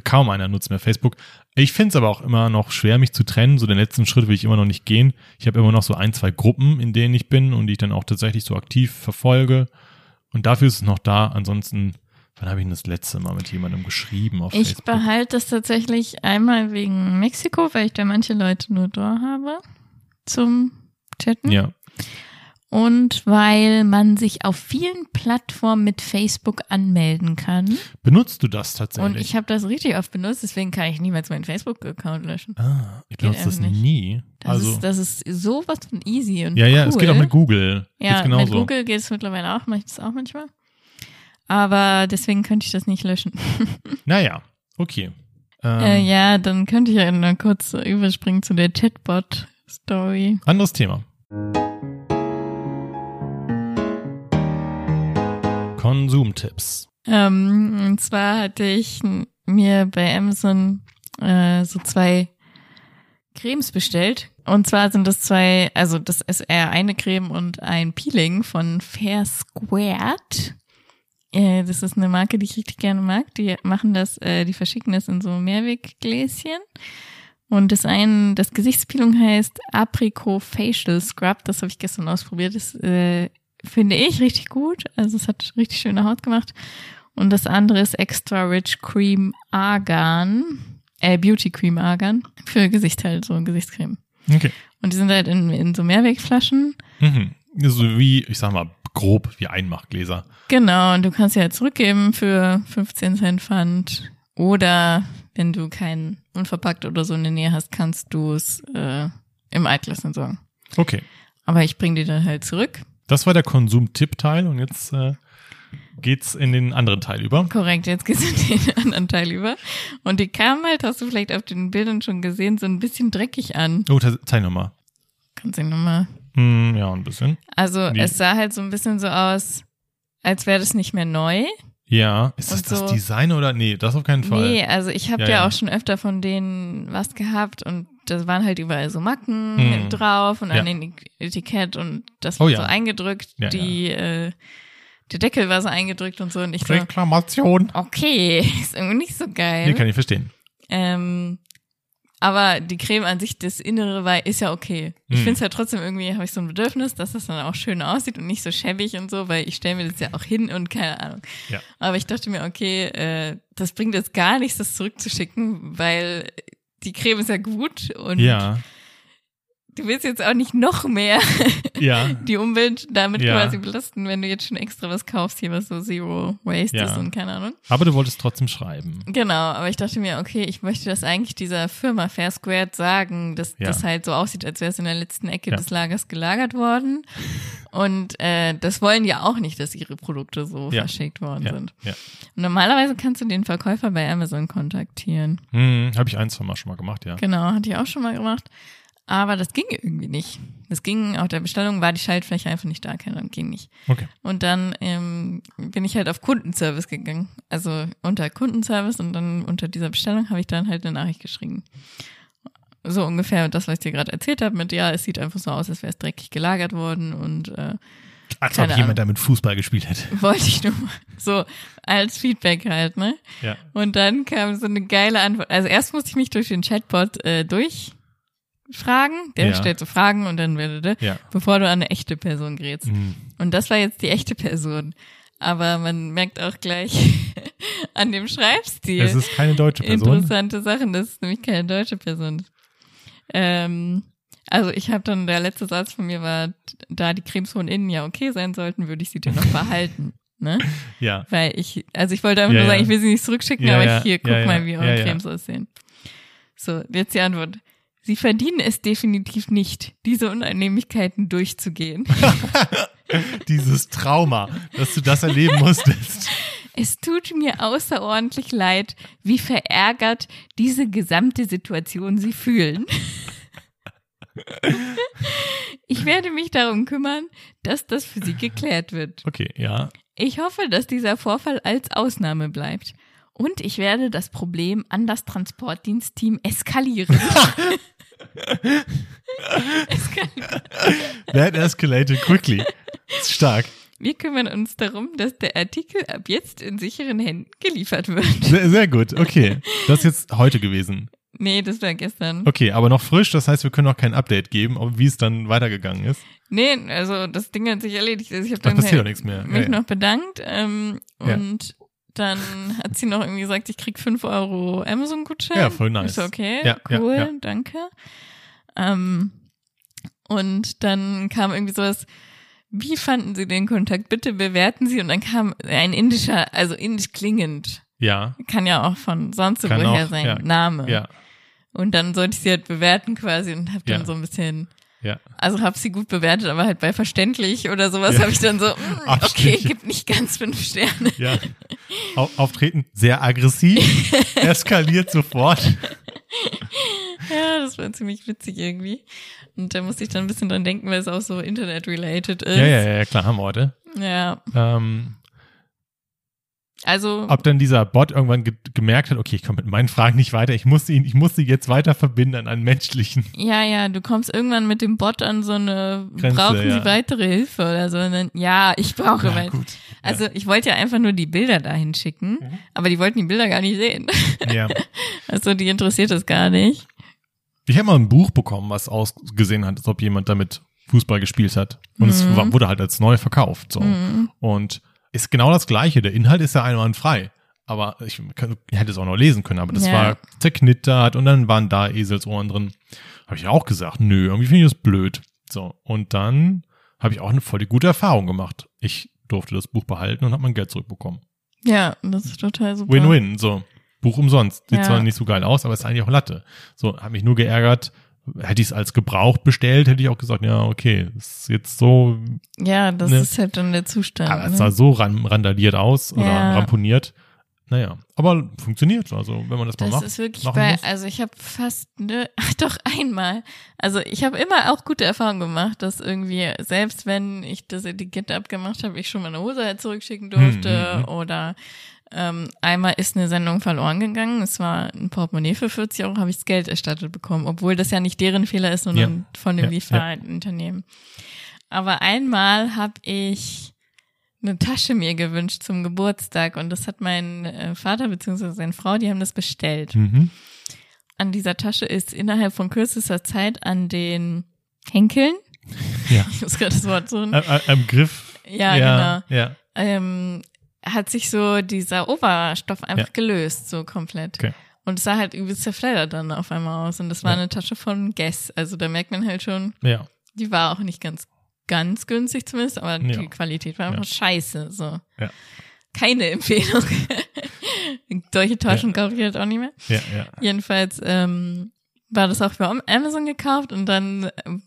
kaum einer nutzt mehr Facebook. Ich finde es aber auch immer noch schwer, mich zu trennen. So den letzten Schritt will ich immer noch nicht gehen. Ich habe immer noch so ein, zwei Gruppen, in denen ich bin und die ich dann auch tatsächlich so aktiv verfolge. Und dafür ist es noch da. Ansonsten, wann habe ich denn das letzte Mal mit jemandem geschrieben auf Ich Facebook? behalte das tatsächlich einmal wegen Mexiko, weil ich da manche Leute nur da habe zum Chatten. Ja, Und weil man sich auf vielen Plattformen mit Facebook anmelden kann. benutzt du das tatsächlich? Und ich habe das richtig oft benutzt, deswegen kann ich niemals meinen Facebook-Account löschen. ah, ich benutze das nicht. nie. Das, also, ist, das ist sowas von easy und ja, ja, cool. es geht auch mit Google. Ja, mit Google geht es mittlerweile auch, mache ich das auch manchmal. Aber deswegen könnte ich das nicht löschen. Naja, okay. Ähm, Äh, ja, dann könnte ich ja noch kurz überspringen zu der Chatbot-Story. Anderes Thema. Konsumtipps. Ähm, und zwar hatte ich mir bei Amazon äh, so zwei Cremes bestellt. Und zwar sind das zwei, also das ist eher eine Creme und ein Peeling von Fair Squared. Äh, das ist eine Marke, die ich richtig gerne mag. Die machen das, äh, die verschicken das in so Mehrweggläschen. Und das eine, das Gesichtspeeling heißt Apricot Facial Scrub. Das habe ich gestern ausprobiert. Das äh, finde ich richtig gut. Also es hat richtig schöne Haut gemacht. Und das andere ist Extra Rich Cream Argan. Äh, Beauty Cream Argan. Für Gesicht halt, so Gesichtscreme. Okay. Und die sind halt in, in so Mehrwegflaschen. Mhm. So wie, ich sag mal, grob wie Einmachgläser. Genau, und du kannst ja zurückgeben für 15 Cent Pfand. Oder wenn du keinen unverpackt oder so in der Nähe hast, kannst du es äh, im Altglas entsorgen. Okay. Aber ich bring die dann halt zurück. Das war der Konsum-Tipp-Teil und jetzt äh, geht's in den anderen Teil über. Korrekt, jetzt geht's in den anderen Teil über. Und die kam halt, hast du vielleicht auf den Bildern schon gesehen, so ein bisschen dreckig an. Oh, zeig nochmal. Kannst du nochmal. Hm, ja, ein bisschen. Also Wie? es sah halt so ein bisschen so aus, als wäre das nicht mehr neu. Ja. Ist das Und das so- Design oder? Nee, das auf keinen Fall. Nee, also ich habe Ja, ja, ja. auch schon öfter von denen was gehabt und da waren halt überall so Macken Hm. drauf und Ja. an den Etikett und das Oh war ja. so eingedrückt. Ja, die, Äh, der Deckel war so eingedrückt und so und ich so, Reklamation. okay, ist irgendwie nicht so geil. Nee, kann ich verstehen. Ähm, aber die Creme an sich, das Innere war, ist ja okay. Ich Hm. finde es ja trotzdem irgendwie, habe ich so ein Bedürfnis, dass es dann auch schön aussieht und nicht so schäbig und so, weil ich stelle mir das ja auch hin und keine Ahnung. Ja. Aber ich dachte mir, okay, äh, das bringt jetzt gar nichts, das zurückzuschicken, weil die Creme ist ja gut und Ja. Du willst jetzt auch nicht noch mehr Ja. die Umwelt damit Ja. quasi belasten, wenn du jetzt schon extra was kaufst, hier was so Zero Waste Ja. ist und keine Ahnung. Aber du wolltest trotzdem schreiben. Genau, aber ich dachte mir, okay, ich möchte das eigentlich dieser Firma Fair Squared sagen, dass das halt so aussieht, als wäre es in der letzten Ecke des Lagers gelagert worden. Und äh, das wollen ja auch nicht, dass ihre Produkte so verschickt worden sind. Und normalerweise kannst du den Verkäufer bei Amazon kontaktieren. Hm, Habe ich ein, zwei Mal schon mal gemacht, ja. Genau, hatte ich auch schon mal gemacht. Aber das ging irgendwie nicht. Das ging, auf der Bestellung war die Schaltfläche einfach nicht da, keine Ahnung, ging nicht. Okay. Und dann ähm, bin ich halt auf Kundenservice gegangen. Also unter Kundenservice und dann unter dieser Bestellung habe ich dann halt eine Nachricht geschrieben. So ungefähr das, was ich dir gerade erzählt habe, mit ja, es sieht einfach so aus, als wäre es dreckig gelagert worden und äh, Als ob jemand Ahnung. damit Fußball gespielt hätte. wollte ich nur mal so als Feedback halt, ne? Ja. Und dann kam so eine geile Antwort. Also erst musste ich mich durch den Chatbot äh, durchfragen. Der Ja. stellt so Fragen und dann werde, Ja. bevor du an eine echte Person gerätst. Hm. Und das war jetzt die echte Person. Aber man merkt auch gleich an dem Schreibstil Es ist keine deutsche Person. interessante Sachen. Das ist nämlich keine deutsche Person. Ähm, also ich habe dann, der letzte Satz von mir war, da die Cremes von innen ja okay sein sollten, würde ich sie dir noch behalten. Ne? Ja. Weil ich, also ich wollte einfach Ja, nur sagen, ich will sie nicht zurückschicken, aber hier, guck mal, wie eure. Cremes aussehen. So, jetzt die Antwort. Sie verdienen es definitiv nicht, diese Unannehmlichkeiten durchzugehen. Dieses Trauma, dass du das erleben musstest. Es tut mir außerordentlich leid, wie verärgert diese gesamte Situation Sie fühlen. Ich werde mich darum kümmern, dass das für Sie geklärt wird. Okay, ja. Ich hoffe, dass dieser Vorfall als Ausnahme bleibt. Und ich werde das Problem an das Transportdienstteam eskalieren. That escalated quickly. Ist stark. Wir kümmern uns darum, dass der Artikel ab jetzt in sicheren Händen geliefert wird. Sehr, sehr gut. Okay. Das ist jetzt heute gewesen. Nee, das war gestern. Okay, aber noch frisch. Das heißt, wir können noch kein Update geben, wie es dann weitergegangen ist. Nee, also das Ding hat sich erledigt. Also ich habe Da dann passiert halt doch nichts mehr. mich ja. noch bedankt ähm, Ja. und dann hat sie noch irgendwie gesagt, ich krieg 5 Euro Amazon-Gutschein. Ja, voll nice. Ich so, okay, Ja, ja, cool, ja. danke. Ähm, und dann kam irgendwie sowas, wie fanden Sie den Kontakt? Bitte bewerten Sie. Und dann kam ein indischer, also indisch klingend, Ja, kann ja auch von sonst woher sein, ja. Name. ja, Und dann sollte ich sie halt bewerten quasi und habe dann Ja. so ein bisschen ja. also habe sie gut bewertet, aber halt bei verständlich oder sowas Ja. habe ich dann so, mm, okay, Abstriche. gibt nicht ganz fünf Sterne. Ja. Au- Auftreten sehr aggressiv, eskaliert sofort. Ja, das war ziemlich witzig irgendwie. Und da musste ich dann ein bisschen dran denken, weil es auch so Internet-related ist. Ja, ja, ja, klar, haben wir heute. Ja, Ähm, also ob dann dieser Bot irgendwann ge gemerkt hat, okay, ich komme mit meinen Fragen nicht weiter, ich muss ihn, ich muss sie jetzt weiter verbinden an einen menschlichen. ja, ja, du kommst irgendwann mit dem Bot an so eine, Grenze, brauchen ja. Sie weitere Hilfe oder so? Und dann, ja, ich brauche Ja, weiter. gut. Also ich wollte ja einfach nur die Bilder dahin schicken, Mhm. aber die wollten die Bilder gar nicht sehen. Ja. Also die interessiert das gar nicht. Ich habe mal ein Buch bekommen, was ausgesehen hat, als ob jemand damit Fußball gespielt hat. Und es Mhm. war, wurde halt als neu verkauft. So. Und ist genau das Gleiche. Der Inhalt ist ja einwandfrei. Aber ich, ich hätte es auch noch lesen können, aber das Ja. war zerknittert und dann waren da Eselsohren drin. Habe ich auch gesagt, nö, irgendwie finde ich das blöd. So. Und dann habe ich auch eine voll die gute Erfahrung gemacht. Ich durfte das Buch behalten und habe mein Geld zurückbekommen. Ja, das ist total super. Win-win, so. Buch umsonst. Sieht Ja. zwar nicht so geil aus, aber ist eigentlich auch Latte. So, habe mich nur geärgert. Hätte ich es als Gebraucht bestellt, hätte ich auch gesagt, ja, okay, ist jetzt so, Ja, das Ne. ist halt dann der Zustand. aber es ne? sah so ran, randaliert aus oder Ja. ramponiert. Naja, aber funktioniert. Also, wenn man das, mal Das macht. ist wirklich bei, muss. also ich habe fast, ne, ach doch einmal. Also ich habe immer auch gute Erfahrungen gemacht, dass irgendwie, selbst wenn ich das Etikett abgemacht habe, ich schon meine Hose halt zurückschicken durfte Hm, hm, oder ähm, einmal ist eine Sendung verloren gegangen. Es war ein Portemonnaie für 40 Euro, habe ich das Geld erstattet bekommen, obwohl das ja nicht deren Fehler ist, sondern von dem Ja, ja. Lieferunternehmen. Aber einmal habe ich eine Tasche mir gewünscht zum Geburtstag und das hat mein äh, Vater beziehungsweise seine Frau, die haben das bestellt. Mhm. An dieser Tasche ist innerhalb von kürzester Zeit an den Henkeln, Ja. ich muss gerade das Wort suchen, Am, am- am Griff. ja, ja, genau, Ja. ähm, hat sich so dieser Oberstoff einfach Ja. gelöst, so komplett. Okay. Und es sah halt übelst zerfleddert dann auf einmal aus. Und das war Ja. eine Tasche von Guess. Also da merkt man halt schon, Ja. die war auch nicht ganz, ganz günstig zumindest, aber die Qualität war einfach scheiße. So. Keine Empfehlung. Solche Taschen kaufe ich halt auch nicht mehr. Jedenfalls ähm, war das auch für Amazon gekauft und dann ähm,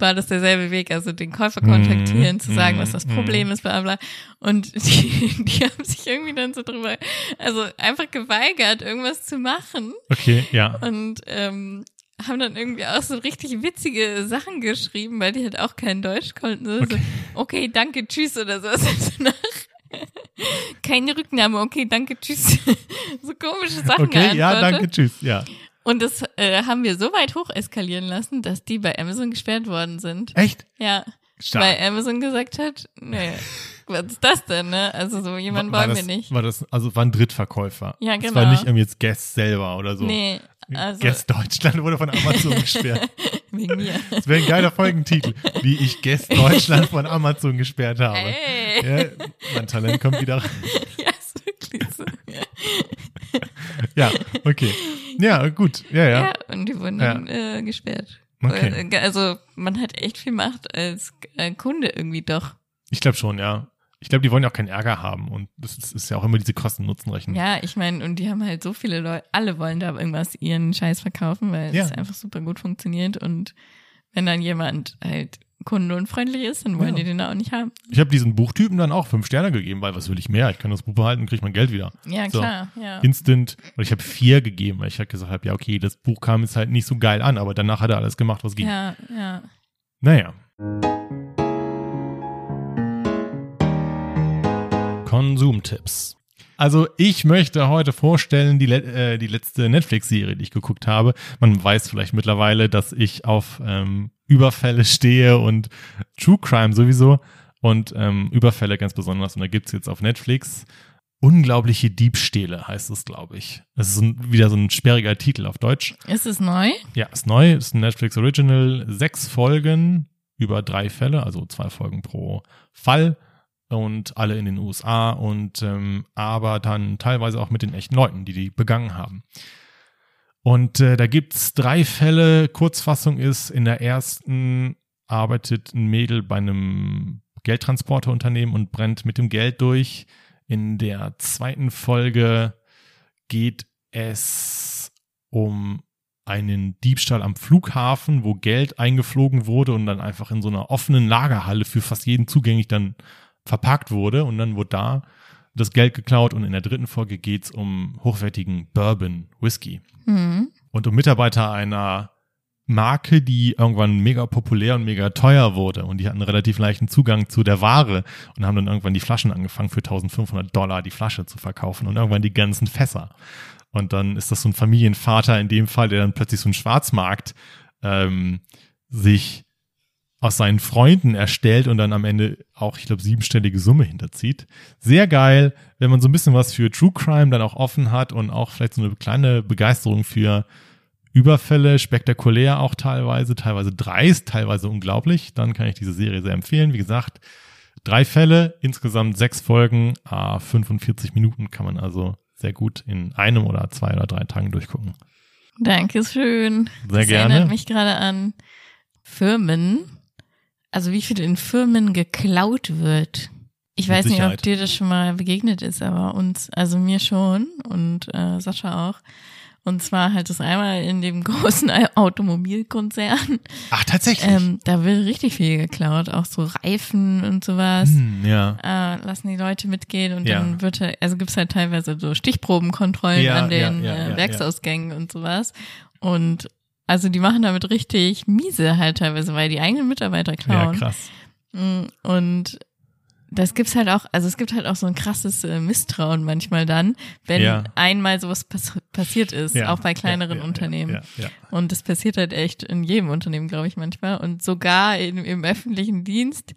war das derselbe Weg, also den Käufer kontaktieren, Mhm, zu sagen, was mhm, das Problem ist, bla bla. Und die, die haben sich irgendwie dann so drüber, also einfach geweigert, irgendwas zu machen Okay, ja. und ähm, haben dann irgendwie auch so richtig witzige Sachen geschrieben, weil die halt auch kein Deutsch konnten. So, okay. so, okay danke, tschüss oder sowas. Nach, keine Rücknahme, okay, danke, tschüss. so komische Sachen Okay, ja, danke, tschüss. Ja. Und das äh, haben wir so weit hoch eskalieren lassen, dass die bei Amazon gesperrt worden sind. Echt? Ja, Stark. weil Amazon gesagt hat, nee, was ist das denn, ne? Also so jemanden war wollen wir nicht. War das, also war ein Drittverkäufer. Ja, Das war genau. nicht irgendwie jetzt Guest selber oder so. Nee, also Guest Deutschland wurde von Amazon gesperrt. wegen mir. Das wäre ein geiler Folgentitel. Wie ich Guest Deutschland von Amazon gesperrt habe. Ey. Ja, mein Talent kommt wieder. rein. Ja, ist wirklich so. Ja, okay. Ja, gut. Ja, ja. Ja, und die wurden dann äh, gesperrt. Okay. Äh, Also man hat echt viel Macht als äh, Kunde irgendwie doch. Ich glaube schon, ja. Ich glaube, die wollen ja auch keinen Ärger haben. Und das ist, ist ja auch immer diese Kosten-Nutzen-Rechnung. Ja, ich meine, und die haben halt so viele Leute, alle wollen da irgendwas ihren Scheiß verkaufen, weil Ja. es einfach super gut funktioniert. Und wenn dann jemand halt kundenunfreundlich ist, dann wollen Ja. die den auch nicht haben. Ich habe diesen Buchtypen dann auch fünf Sterne gegeben, weil was will ich mehr? Ich kann das Buch behalten und kriege mein Geld wieder. Ja, So. klar, ja. Instant. Und ich habe vier gegeben, weil ich halt gesagt habe, ja, okay, das Buch kam jetzt halt nicht so geil an, aber danach hat er alles gemacht, was ging. Ja, ja. Naja. Konsumtipps. Also ich möchte heute vorstellen die, äh, die letzte Netflix-Serie, die ich geguckt habe. Man weiß vielleicht mittlerweile, dass ich auf ähm, Überfälle stehe und True Crime sowieso und ähm, Überfälle ganz besonders. Und da gibt's jetzt auf Netflix Unglaubliche Diebstähle, heißt es, glaube ich. Das ist ein, wieder so ein sperriger Titel auf Deutsch. Ist es neu? Ja, ist neu, ist ein Netflix Original, sechs Folgen über drei Fälle, also zwei Folgen pro Fall und alle in den USA und ähm, aber dann teilweise auch mit den echten Leuten, die die begangen haben. Und äh, da gibt's drei Fälle. Kurzfassung ist, in der ersten arbeitet ein Mädel bei einem Geldtransporterunternehmen und brennt mit dem Geld durch. In der zweiten Folge geht es um einen Diebstahl am Flughafen, wo Geld eingeflogen wurde und dann einfach in so einer offenen Lagerhalle für fast jeden zugänglich dann verpackt wurde und dann wurde da das Geld geklaut und in der dritten Folge geht's um hochwertigen Bourbon Whisky Hm. und um Mitarbeiter einer Marke, die irgendwann mega populär und mega teuer wurde und die hatten relativ leichten Zugang zu der Ware und haben dann irgendwann die Flaschen angefangen für 1500 Dollar die Flasche zu verkaufen und irgendwann die ganzen Fässer. Und dann ist das so ein Familienvater in dem Fall, der dann plötzlich so einen Schwarzmarkt ähm, sich aus seinen Freunden erstellt und dann am Ende auch, ich glaube, siebenstellige Summe hinterzieht. Sehr geil, wenn man so ein bisschen was für True Crime dann auch offen hat und auch vielleicht so eine kleine Begeisterung für Überfälle, spektakulär auch teilweise, teilweise dreist, teilweise unglaublich, dann kann ich diese Serie sehr empfehlen. Wie gesagt, drei Fälle, insgesamt sechs Folgen, ah, 45 Minuten kann man also sehr gut in einem oder zwei oder drei Tagen durchgucken. Dankeschön. Sehr das gerne. erinnert mich gerade an Firmen, also wie viel in Firmen geklaut wird. Ich weiß nicht, ob dir das schon mal begegnet ist, aber uns, also mir schon und äh, Sascha auch. Und zwar halt das einmal in dem großen Automobilkonzern. Ach, tatsächlich. Ähm, da wird richtig viel geklaut, auch so Reifen und sowas. Hm, ja. Äh, lassen die Leute mitgehen und Ja. dann wird also gibt's halt teilweise so Stichprobenkontrollen Ja, an den ja, äh, Werksausgängen und sowas. Und also die machen damit richtig miese halt teilweise, weil die eigenen Mitarbeiter Ja, klauen. krass. Mm, Und das gibt's halt auch, also es gibt halt auch so ein krasses äh, Misstrauen manchmal dann, wenn Ja. einmal sowas pass passiert ist, Ja. auch bei kleineren ja, ja, Unternehmen. Ja, ja. Und das passiert halt echt in jedem Unternehmen, glaube ich, manchmal. Und sogar in, im öffentlichen Dienst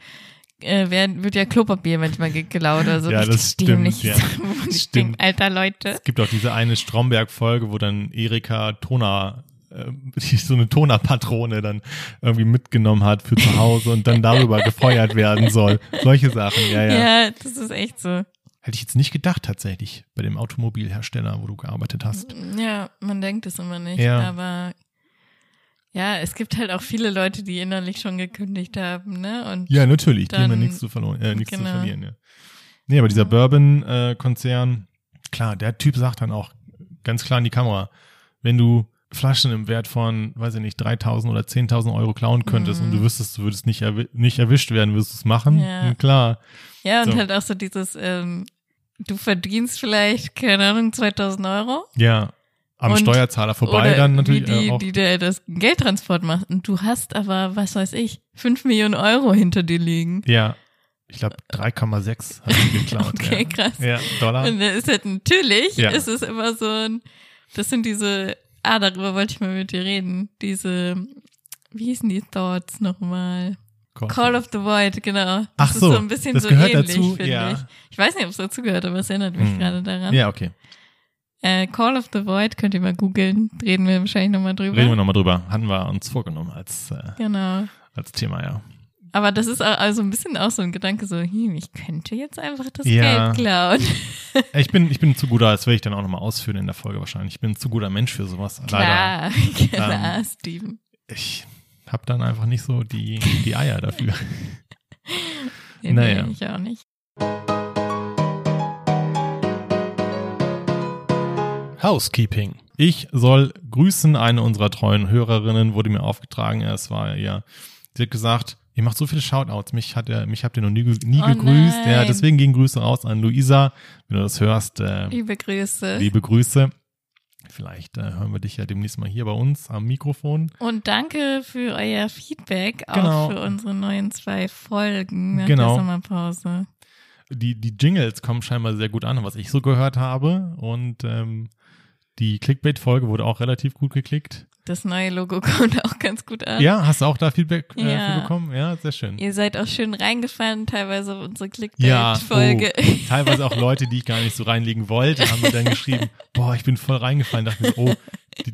äh, werden, wird ja Klopapier manchmal ge- geklaut. Also Ja, richtig das stimmt, ja. Stimmt. denke, alter Leute. Es gibt auch diese eine Stromberg-Folge, wo dann Erika Toner, äh, die so eine Tonerpatrone dann irgendwie mitgenommen hat für zu Hause und dann darüber gefeuert werden soll. Solche Sachen, ja, ja. Ja. das ist echt so. Hätte ich jetzt nicht gedacht tatsächlich bei dem Automobilhersteller, wo du gearbeitet hast. Ja, man denkt es immer nicht. Ja. Aber ja, es gibt halt auch viele Leute, die innerlich schon gekündigt haben, ne? Und Ja, natürlich, die haben ja Dann- nichts zu, verloren, äh, nichts zu genau. verlieren. Ja. Nee, aber dieser Bourbon-Konzern, klar, der Typ sagt dann auch ganz klar in die Kamera, wenn du Flaschen im Wert von, weiß ich nicht, 3.000 oder 10.000 Euro klauen könntest und du wüsstest, du würdest nicht, erwi nicht erwischt werden, würdest du es machen? Ja. Hm, Klar. ja, und So. halt auch so dieses, ähm, du verdienst vielleicht, keine Ahnung, 2000 Euro. Ja, am Und- Steuerzahler vorbei dann natürlich wie die, äh, die der das Geldtransport macht. Und du hast aber, was weiß ich, 5 Millionen Euro hinter dir liegen. ja, ich glaube 3,6 hat sie geklaut. Okay, ja. krass. Ja, Dollar. Und dann ist halt natürlich, Ja. ist es immer so ein, das sind diese, ah, darüber wollte ich mal mit dir reden, diese, wie hießen die Thoughts nochmal? Call of the Void, genau. Das Ach ist so, so ein bisschen das so gehört ähnlich, dazu, finde ja. ich. Ich weiß nicht, ob es dazu gehört, aber es erinnert mich Hm. gerade daran. Ja, okay. Äh, Call of the Void könnt ihr mal googeln, reden wir wahrscheinlich nochmal drüber. Reden wir nochmal drüber. Hatten wir uns vorgenommen als, äh, Genau. als Thema, ja. Aber das ist auch- also ein bisschen auch so ein Gedanke, so, hm, ich könnte jetzt einfach das Ja. Geld klauen. Ich bin, ich bin zu guter, das werde ich dann auch nochmal ausführen in der Folge wahrscheinlich. Ich bin zu guter Mensch für sowas. Leider. Klar, klar, Ähm, Steven. Ich habe dann einfach nicht so die, die Eier dafür. Nee, naja. ich auch nicht. Housekeeping. Ich soll grüßen. Eine unserer treuen Hörerinnen wurde mir aufgetragen. Es war ja, sie hat gesagt, ihr macht so viele Shoutouts. Mich hat er, mich habt ihr noch nie, nie Oh gegrüßt. Ja, nein. deswegen gehen Grüße raus an Luisa. Wenn du das hörst, äh, Liebe Grüße. liebe Grüße. Vielleicht äh, hören wir dich ja demnächst mal hier bei uns am Mikrofon. Und danke für euer Feedback, Genau. auch für unsere neuen zwei Folgen nach Genau. der Sommerpause. die, die Jingles kommen scheinbar sehr gut an, was ich so gehört habe. Und ähm, die Clickbait-Folge wurde auch relativ gut geklickt. Das neue Logo kommt auch ganz gut an. Ja, hast du auch da Feedback äh, Ja. bekommen? Ja, sehr schön. Ihr seid auch schön reingefallen, teilweise auf unsere Ja, Clickbait-Folge. oh, teilweise auch Leute, die ich gar nicht so reinlegen wollte, haben mir dann geschrieben, boah, ich bin voll reingefallen, dachte mir, oh,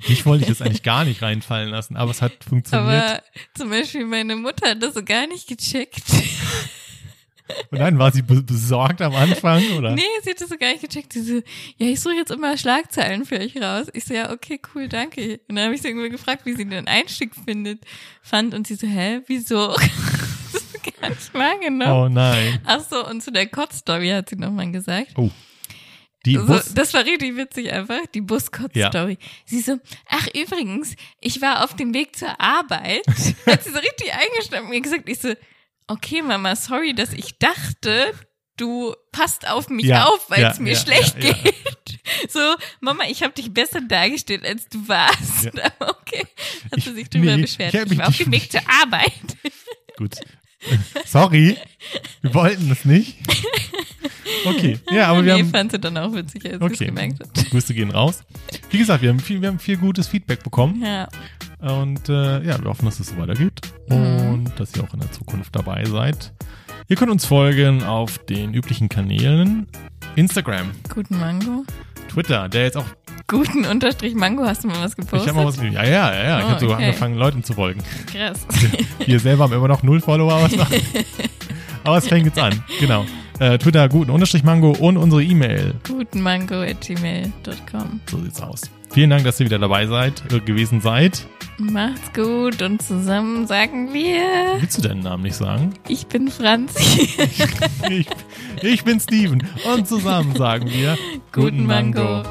dich wollte ich jetzt eigentlich gar nicht reinfallen lassen, aber es hat funktioniert. Aber zum Beispiel meine Mutter hat das so gar nicht gecheckt. Und dann war sie be- besorgt am Anfang, oder? Nee, sie hat das so gar nicht gecheckt. Sie so, ja, ich suche jetzt immer Schlagzeilen für euch raus. Ich so, ja, okay, cool, danke. Und dann habe ich sie irgendwie gefragt, wie sie den Einstieg findet, fand. Und sie so, hä, wieso? das ist gar nicht wahrgenommen. Oh nein. Ach so, und zu der Kotz-Story hat sie nochmal gesagt. Oh. Die So, Bus, das war richtig witzig einfach, die Buskotz-Story. Sie so, ach übrigens, ich war auf dem Weg zur Arbeit. hat sie so richtig eingestanden und mir gesagt, ich so, okay Mama, sorry, dass ich dachte, du passt auf mich Ja, auf, weil ja, es mir ja, schlecht ja, ja. geht. So, Mama, ich habe dich besser dargestellt, als du warst. Okay, hat sie sich drüber nee, beschwert. ich Ich, war auf dem Weg zur Arbeit. gut. Sorry, wir wollten das nicht. Okay, ja, aber wir nee, haben, fand sie dann auch witzig, als okay, gemerkt hat. Grüße gehen raus. Wie gesagt, wir haben viel, wir haben viel gutes Feedback bekommen. Ja, Und äh, ja, wir hoffen, dass es so weitergeht Mhm. und dass ihr auch in der Zukunft dabei seid. Ihr könnt uns folgen auf den üblichen Kanälen. Instagram, guten Mango. Twitter, der jetzt auch. Guten Unterstrich Mango, hast du mal was Ich gepostet? habe mal was. Ja, ja, ja, ja. ich Oh, habe sogar okay. angefangen, Leuten zu folgen. Krass. Wir selber haben immer noch null Follower, aber es, macht- aber es fängt jetzt an. Genau. Äh, Twitter, guten Unterstrich Mango und unsere E-Mail. gutenmango at gmail.com. So sieht's aus. Vielen Dank, dass ihr wieder dabei seid, äh, gewesen seid. Macht's gut und zusammen sagen wir, Willst du deinen Namen nicht sagen? ich bin Franzi. Ich, ich bin Steven und zusammen sagen wir Guten Mango.